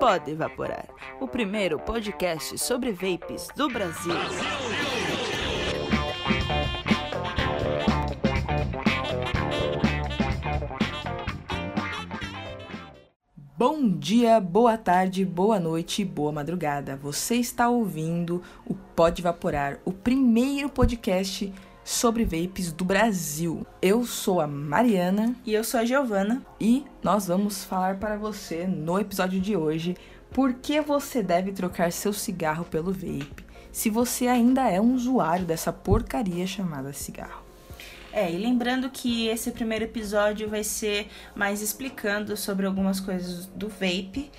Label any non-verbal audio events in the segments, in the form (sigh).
Pode Evaporar, o primeiro podcast sobre vapes do Brasil. Bom dia, boa tarde, boa noite, boa madrugada. Você está ouvindo o Pode Evaporar, o primeiro podcast sobre vapes do Brasil. Eu sou a Mariana e eu sou a Giovana e nós vamos falar para você no episódio de hoje por que você deve trocar seu cigarro pelo vape se você ainda é um usuário dessa porcaria chamada cigarro. É, e lembrando que esse primeiro episódio vai ser mais explicando sobre algumas coisas do vape.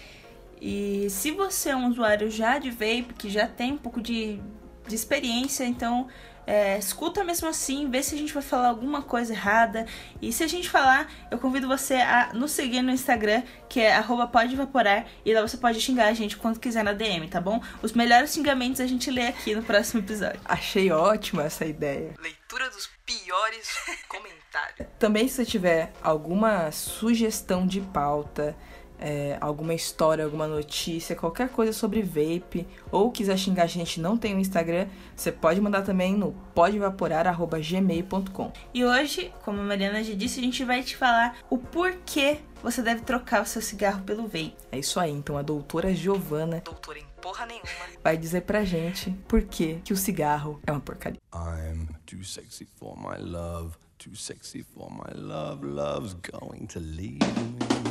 E se você é um usuário já de vape, que já tem um pouco de, de experiência, então é, escuta mesmo assim, vê se a gente vai falar alguma coisa errada. E se a gente falar, eu convido você a nos seguir no Instagram, que é arroba pode evaporar, e lá você pode xingar a gente quando quiser na DM, tá bom? Os melhores xingamentos a gente lê aqui no próximo episódio. Achei ótima essa ideia. Leitura dos piores comentários. Também se você tiver alguma sugestão de pauta, é, alguma história, alguma notícia, qualquer coisa sobre vape, ou quiser xingar a gente não tem o um Instagram, você pode mandar também no podevaporar.gmail.com. E hoje, como a Mariana já disse, a gente vai te falar o porquê você deve trocar o seu cigarro pelo vape. É isso aí, então a doutora Giovana, doutora em porra nenhuma, vai dizer pra gente por que, que o cigarro é uma porcaria. I'm too sexy for my love, too sexy for my love, love's going to leave me.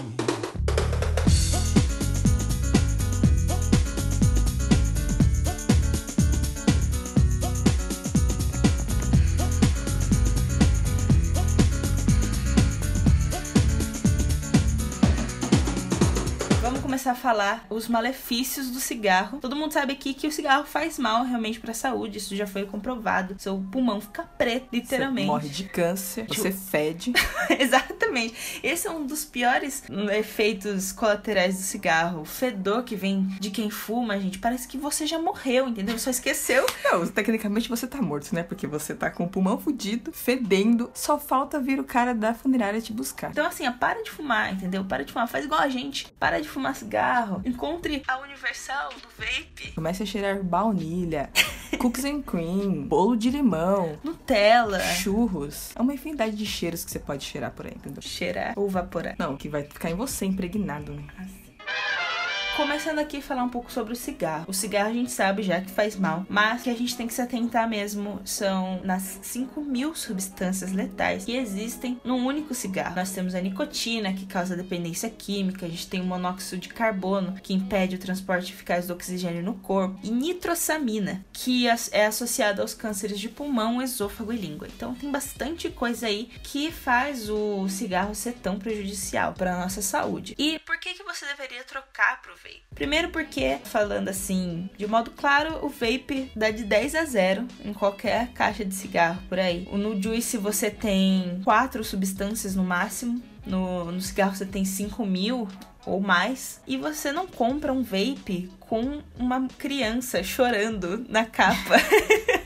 Falar os malefícios do cigarro. Todo mundo sabe aqui que o cigarro faz mal realmente para a saúde, isso já foi comprovado. Seu pulmão fica preto, literalmente. Você morre de câncer, você fede. (laughs) Exatamente. Esse é um dos piores efeitos colaterais do cigarro. O fedor que vem de quem fuma, gente, parece que você já morreu, entendeu? Só esqueceu. (laughs) Não, tecnicamente você tá morto, né? Porque você tá com o pulmão fudido, fedendo, só falta vir o cara da funerária te buscar. Então assim, ó, para de fumar, entendeu? Para de fumar, faz igual a gente. Para de fumar cigarro, encontre a Universal do vape. Comece a cheirar baunilha, (laughs) cookies and cream, bolo de limão, Nutella, churros. É uma infinidade de cheiros que você pode cheirar por aí, entendeu? Cheirar ou vaporar. Não, que vai ficar em você impregnado, né? Começando aqui a falar um pouco sobre o cigarro. O cigarro a gente sabe já que faz mal, mas que a gente tem que se atentar mesmo são nas 5 mil substâncias letais que existem num único cigarro. Nós temos a nicotina, que causa dependência química, a gente tem o monóxido de carbono, que impede o transporte eficaz do oxigênio no corpo, e nitrosamina, que é associada aos cânceres de pulmão, esôfago e língua. Então tem bastante coisa aí que faz o cigarro ser tão prejudicial para a nossa saúde. E por que, que você deveria trocar pro? Vape. Primeiro porque, falando assim, de modo claro, o vape dá de 10 a 0 em qualquer caixa de cigarro por aí. No Juice você tem quatro substâncias no máximo. No, no cigarro você tem 5 mil ou mais. E você não compra um vape com uma criança chorando na capa. (laughs)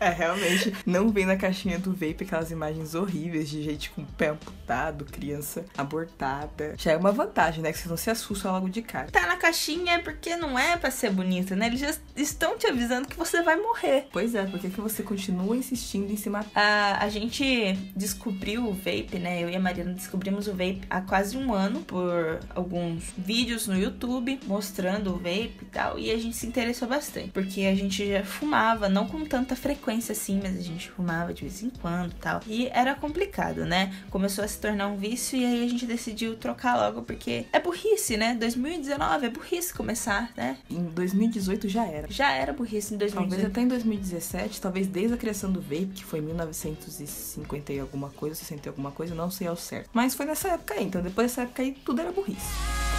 É, realmente, não vem na caixinha do vape aquelas imagens horríveis de gente com o pé amputado, criança abortada. Já é uma vantagem, né? Que você não se assusta logo de cara. Tá na caixinha porque não é para ser bonita, né? Eles já estão te avisando que você vai morrer. Pois é, porque que você continua insistindo em se matar? A, a gente descobriu o vape, né? Eu e a Mariana descobrimos o vape há quase um ano por alguns vídeos no YouTube mostrando o vape e tal. E a gente se interessou bastante, porque a gente já fumava, não com tanta frequência frequência assim, mas a gente fumava de vez em quando tal. E era complicado, né? Começou a se tornar um vício e aí a gente decidiu trocar logo, porque é burrice, né? 2019 é burrice começar, né? Em 2018 já era. Já era burrice em 2018. Talvez até em 2017, talvez desde a criação do vape, que foi em 1950 e alguma coisa, 60 e alguma coisa, não sei ao certo. Mas foi nessa época aí, então depois dessa época aí tudo era burrice.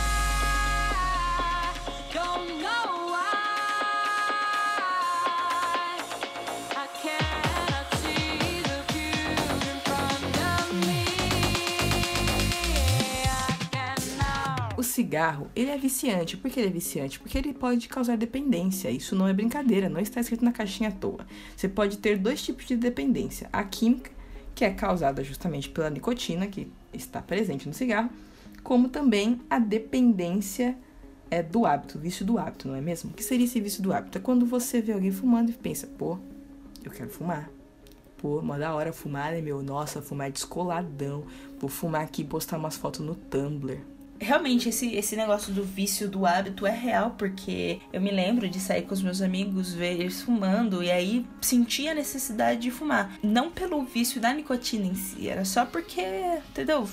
Cigarro, ele é viciante. Por que ele é viciante? Porque ele pode causar dependência. Isso não é brincadeira, não está escrito na caixinha à toa. Você pode ter dois tipos de dependência: a química, que é causada justamente pela nicotina, que está presente no cigarro, como também a dependência é do hábito, vício do hábito, não é mesmo? O que seria esse vício do hábito? É quando você vê alguém fumando e pensa, pô, eu quero fumar. Pô, mó da hora fumar, né, meu? Nossa, fumar é descoladão. Vou fumar aqui e postar umas fotos no Tumblr. Realmente, esse, esse negócio do vício do hábito é real, porque eu me lembro de sair com os meus amigos, ver eles fumando, e aí sentia a necessidade de fumar. Não pelo vício da nicotina em si, era só porque, entendeu?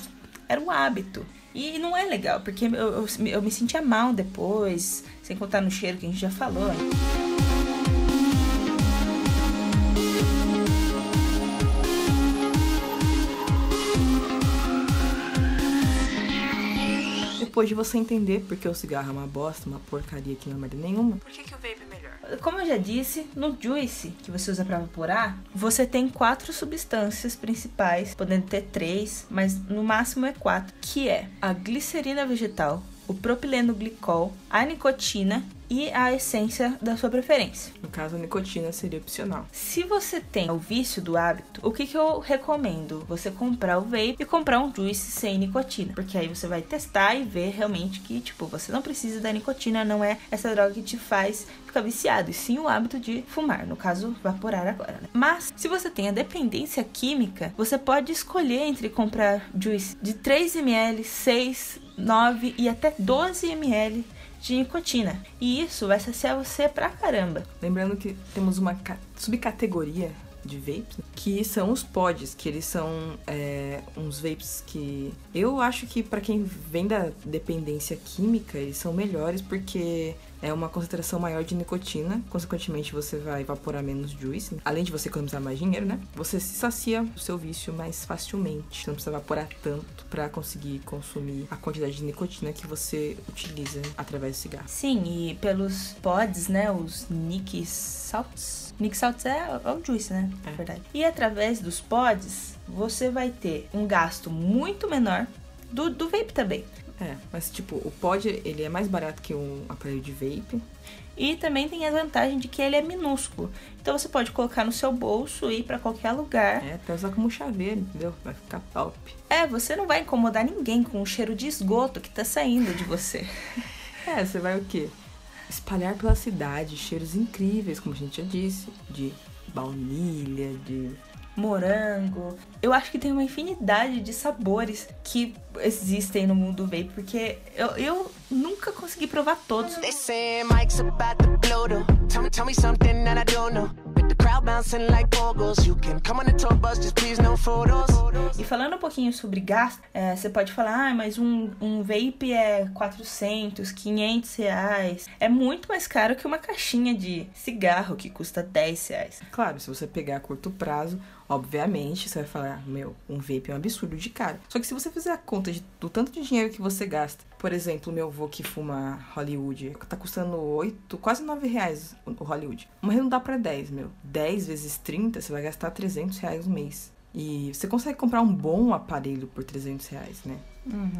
Era um hábito. E não é legal, porque eu, eu, eu me sentia mal depois, sem contar no cheiro que a gente já falou. né? Depois de você entender porque o cigarro é uma bosta, uma porcaria que não é merda nenhuma, por que, que o vape é melhor? Como eu já disse, no Juice, que você usa para vaporar, você tem quatro substâncias principais, podendo ter três, mas no máximo é quatro, que é a glicerina vegetal, o propileno glicol, a nicotina e a essência da sua preferência. No caso, a nicotina seria opcional. Se você tem o vício do hábito, o que, que eu recomendo? Você comprar o vape e comprar um juice sem nicotina. Porque aí você vai testar e ver realmente que, tipo, você não precisa da nicotina, não é essa droga que te faz ficar viciado, e sim o hábito de fumar, no caso, vaporar agora, né? Mas, se você tem a dependência química, você pode escolher entre comprar juice de 3ml, 6, 9 e até 12 ml de nicotina. E isso vai saciar você pra caramba. Lembrando que temos uma ca- subcategoria de vapes, que são os pods, que eles são é, uns vapes que eu acho que pra quem vem da dependência química, eles são melhores porque é uma concentração maior de nicotina, consequentemente você vai evaporar menos juice, além de você economizar mais dinheiro, né? Você se sacia o seu vício mais facilmente, você não precisa evaporar tanto pra conseguir consumir a quantidade de nicotina que você utiliza através do cigarro. Sim, e pelos pods, né? Os Nick Salts. Nick Salts é, é o juice, né? É. verdade. E através dos pods, você vai ter um gasto muito menor do, do vape também. É, mas tipo, o pod ele é mais barato que um aparelho de vape. E também tem a vantagem de que ele é minúsculo. Então você pode colocar no seu bolso e ir pra qualquer lugar. É, até usar como chaveiro, entendeu? Vai ficar top. É, você não vai incomodar ninguém com o cheiro de esgoto que tá saindo de você. (laughs) É, você vai o quê? Espalhar pela cidade cheiros incríveis, como a gente já disse, de baunilha, de morango. Eu acho que tem uma infinidade de sabores que existem no mundo vape, porque eu, eu nunca consegui provar todos. They crowd bouncing like you can come on the tour bus, just please no photos. E falando um pouquinho sobre gasto, é, você pode falar, ah, mas um, um vape é 400, 500 reais. É muito mais caro que uma caixinha de cigarro que custa 10 reais. Claro, se você pegar a curto prazo, obviamente você vai falar, meu, um vape é um absurdo de caro. Só que se você fizer a conta de, do tanto de dinheiro que você gasta, por exemplo, o meu avô que fuma Hollywood, tá custando 8, quase 9 reais o Hollywood. Vamos arredondar pra 10, meu. 10 vezes 30, você vai gastar 300 reais no mês. E você consegue comprar um bom aparelho por 300 reais, né?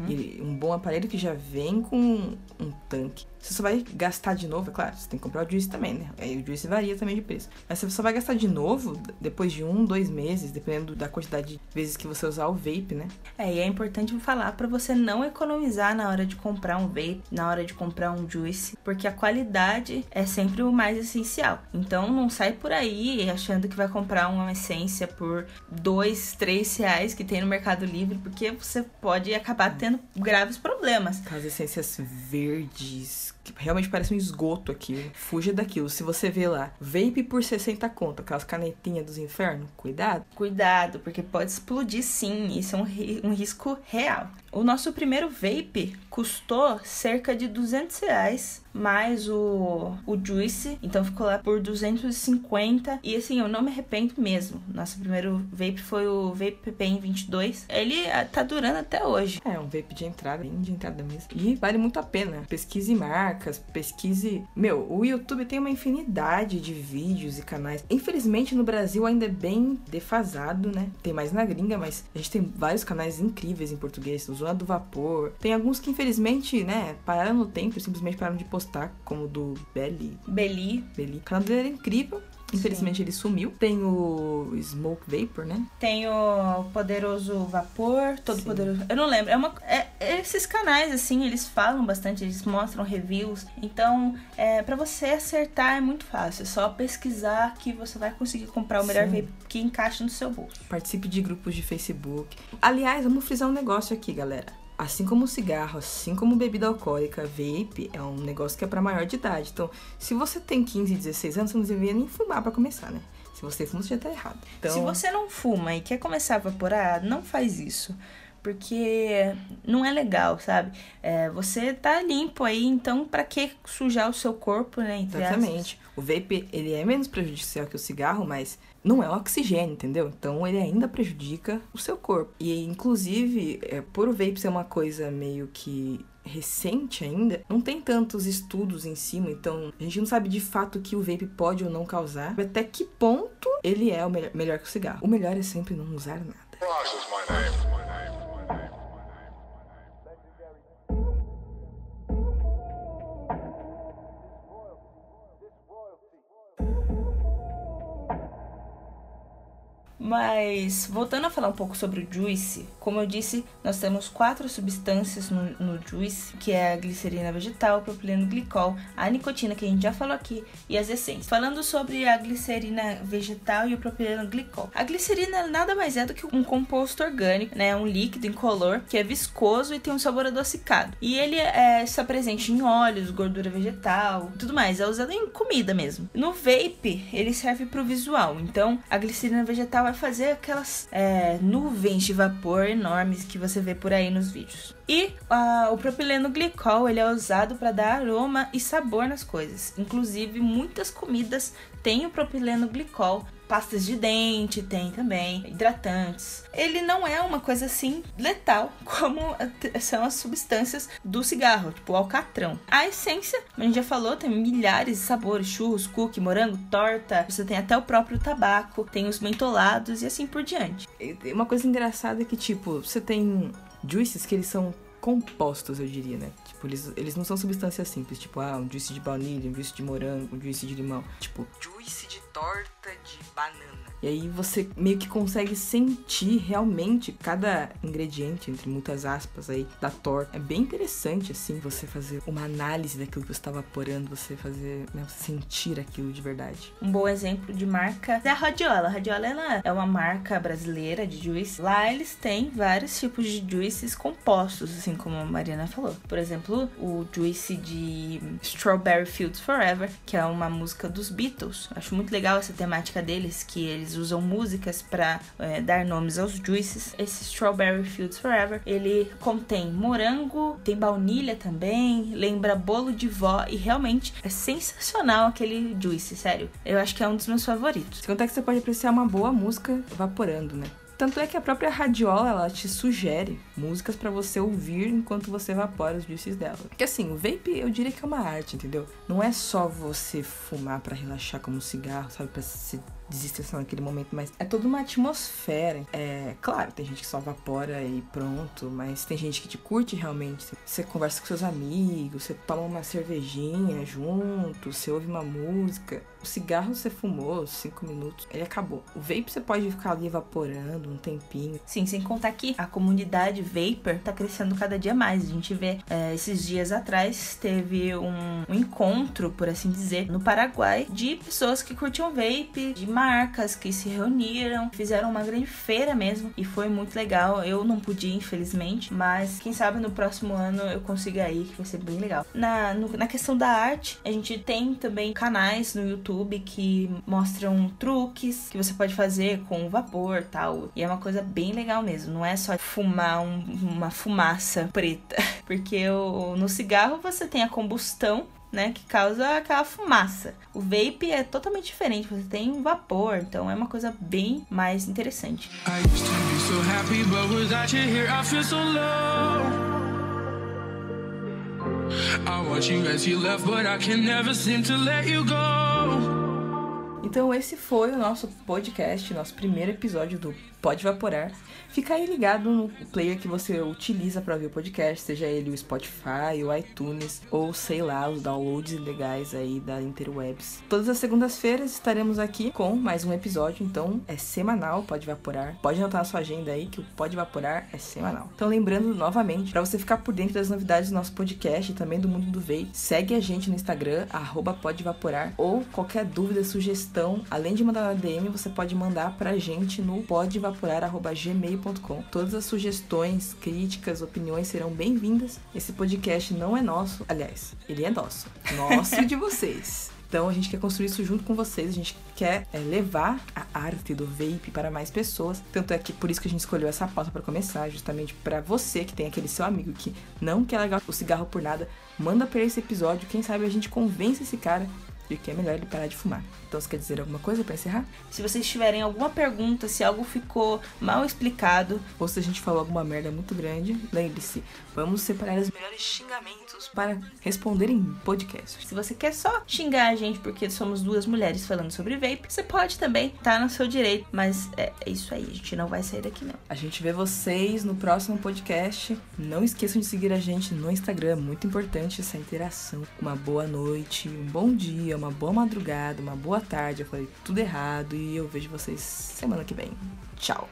E um bom aparelho que já vem com um tanque. Você só vai gastar de novo, é claro, você tem que comprar o juice também, né? Aí o juice varia também de preço. Mas você só vai gastar de novo depois de um, dois meses, dependendo da quantidade de vezes que você usar o vape, né? É, e é importante falar pra você não economizar na hora de comprar um vape, na hora de comprar um juice, porque a qualidade é sempre o mais essencial. Então não sai por aí achando que vai comprar uma essência por dois, três reais que tem no Mercado Livre, porque você pode acabar tendo graves problemas. Aquelas essências verdes, realmente parece um esgoto aquilo. Fuja daquilo. Se você vê lá, vape por 60 conto, aquelas canetinhas dos infernos, cuidado. Cuidado, porque pode explodir sim, isso é um, um risco real. O nosso primeiro vape custou cerca de 200 reais, mais o, o Juice, então ficou lá por 250. E assim, eu não me arrependo mesmo. Nosso primeiro vape foi o Vape PPM 22. Ele ah, tá durando até hoje. É, um vape de entrada, bem de entrada mesmo. E vale muito a pena. Pesquise marcas, pesquise. Meu, o YouTube tem uma infinidade de vídeos e canais. Infelizmente, no Brasil ainda é bem defasado, né? Tem mais na gringa, mas a gente tem vários canais incríveis em português. O Zona do Vapor. Tem alguns que, infelizmente, né, pararam no tempo e simplesmente pararam de postar, como o do Belly. Beli, Belly. O canal dele era incrível. Infelizmente ele sumiu. Tem o Smoke Vapor, né? Tem o Poderoso Vapor, Todo Poderoso. Eu não lembro. É uma, é, esses canais, assim, eles falam bastante, eles mostram reviews. Então, é, para você acertar é muito fácil. É só pesquisar que você vai conseguir comprar o melhor Sim. vape que encaixe no seu bolso. Participe de grupos de Facebook. Aliás, vamos frisar um negócio aqui, galera. Assim como cigarro, assim como bebida alcoólica, vape é um negócio que é pra maior de idade. Então, se você tem 15, 16 anos, você não deveria nem fumar pra começar, né? Se você fuma, você já tá errado. Então, Se você não fuma e quer começar a vaporar, não faz isso. Porque não é legal, sabe? É, você tá limpo aí, então pra que sujar o seu corpo, né? Exatamente. O vape, ele é menos prejudicial que o cigarro, mas não é oxigênio, entendeu? Então ele ainda prejudica o seu corpo. E inclusive, é, por o vape ser uma coisa meio que recente ainda, não tem tantos estudos em cima, então a gente não sabe de fato o que o vape pode ou não causar, até que ponto ele é o melhor, melhor que o cigarro. O melhor é sempre não usar nada. Name. Mas, voltando a falar um pouco sobre o Juice, como eu disse, nós temos quatro substâncias no, no Juice, que é a glicerina vegetal, o propileno glicol, a nicotina, que a gente já falou aqui, e as essências. Falando sobre a glicerina vegetal e o propileno glicol. A glicerina nada mais é do que um composto orgânico, né, um líquido incolor, que é viscoso e tem um sabor adocicado. E ele é, está presente em óleos, gordura vegetal, tudo mais, é usado em comida mesmo. No vape, ele serve para o visual, então a glicerina vegetal vai fazer aquelas é, nuvens de vapor enormes que você vê por aí nos vídeos. E ah, o propileno glicol ele é usado para dar aroma e sabor nas coisas. Inclusive, muitas comidas têm o propileno glicol. Pastas de dente tem também, hidratantes. Ele não é uma coisa assim letal (laughs) como são as substâncias do cigarro, tipo o alcatrão. A essência, a gente já falou, tem milhares de sabores: churros, cookie, morango, torta. Você tem até o próprio tabaco, tem os mentolados e assim por diante. Uma coisa engraçada é que, tipo, você tem juices que eles são compostos, eu diria, né? Tipo, eles, eles não são substâncias simples, tipo, ah, um juice de baunilha, um juice de morango, um juice de limão. Tipo, juice de torta de banana. E aí você meio que consegue sentir realmente cada ingrediente, entre muitas aspas aí, da torta. É bem interessante, assim, você fazer uma análise daquilo que você tá vaporando, você fazer, né, sentir aquilo de verdade. Um bom exemplo de marca é a Radiola. A Radiola ela é uma marca brasileira de juice. Lá eles têm vários tipos de juices compostos, assim como a Mariana falou. Por exemplo, o juice de Strawberry Fields Forever, que é uma música dos Beatles. Acho muito legal essa temática deles, que eles usam músicas para dar nomes aos juices. Esse Strawberry Fields Forever, ele contém morango, tem baunilha também, lembra bolo de vó e realmente é sensacional aquele juice, sério. Eu acho que é um dos meus favoritos. Sem contar que você pode apreciar uma boa música vaporando, né? Tanto é que a própria radiola, ela te sugere músicas pra você ouvir enquanto você evapora os juices dela. Porque assim, o vape eu diria que é uma arte, entendeu? Não é só você fumar pra relaxar como um cigarro, sabe? Pra se desestressar naquele momento, mas é toda uma atmosfera. É, claro, tem gente que só evapora e pronto, mas tem gente que te curte realmente. Você conversa com seus amigos, você toma uma cervejinha junto, você ouve uma música. O cigarro você fumou cinco minutos, ele acabou. O vape você pode ficar ali evaporando um tempinho. Sim, sem contar que a comunidade Vapor tá crescendo cada dia mais. A gente vê é, esses dias atrás teve um, um encontro, por assim dizer, no Paraguai de pessoas que curtiam vape, de marcas que se reuniram, fizeram uma grande feira mesmo e foi muito legal. Eu não pude, ir, infelizmente, mas quem sabe no próximo ano eu consiga ir, que vai ser bem legal. Na, no- na questão da arte, a gente tem também canais no YouTube que mostram truques que você pode fazer com vapor tal. E é uma coisa bem legal mesmo. Não é só fumar um- uma fumaça preta. (laughs) Porque o- no cigarro você tem a combustão né, que causa aquela fumaça. O vape é totalmente diferente, você tem um vapor, então é uma coisa bem mais interessante. I Então esse foi o nosso podcast, nosso primeiro episódio do Pode Vaporar. Fica aí ligado no player que você utiliza para ouvir o podcast, seja ele o Spotify, o iTunes ou sei lá, os downloads legais aí da Interwebs. Todas as segundas-feiras estaremos aqui com mais um episódio, então é semanal, pode vaporar. Pode anotar na sua agenda aí que o Pode Vaporar é semanal. Então lembrando novamente, para você ficar por dentro das novidades do nosso podcast e também do mundo do vape, segue a gente no Instagram arroba pode vaporar ou qualquer dúvida, sugestão, além de mandar na DM, você pode mandar pra gente no podevaporar@gmail Todas as sugestões, críticas, opiniões serão bem-vindas. Esse podcast não é nosso, aliás, ele é nosso, nosso e de (laughs) vocês. Então a gente quer construir isso junto com vocês, a gente quer é, levar a arte do vape para mais pessoas. Tanto é que por isso que a gente escolheu essa pauta para começar, justamente para você que tem aquele seu amigo que não quer largar o cigarro por nada, manda para esse episódio, quem sabe a gente convence esse cara de que é melhor ele parar de fumar. Então, você quer dizer alguma coisa para encerrar? Se vocês tiverem alguma pergunta, se algo ficou mal explicado, ou se a gente falou alguma merda muito grande, lembre-se, vamos separar os melhores xingamentos para responder em podcast. Se você quer só xingar a gente porque somos duas mulheres falando sobre vape, você pode também, tá no seu direito, mas é, é isso aí, a gente não vai sair daqui não. A gente vê vocês no próximo podcast. Não esqueçam de seguir a gente no Instagram, muito importante essa interação. Uma boa noite, um bom dia, uma boa madrugada, uma boa tarde. Eu falei tudo errado e eu vejo vocês semana que vem. Tchau.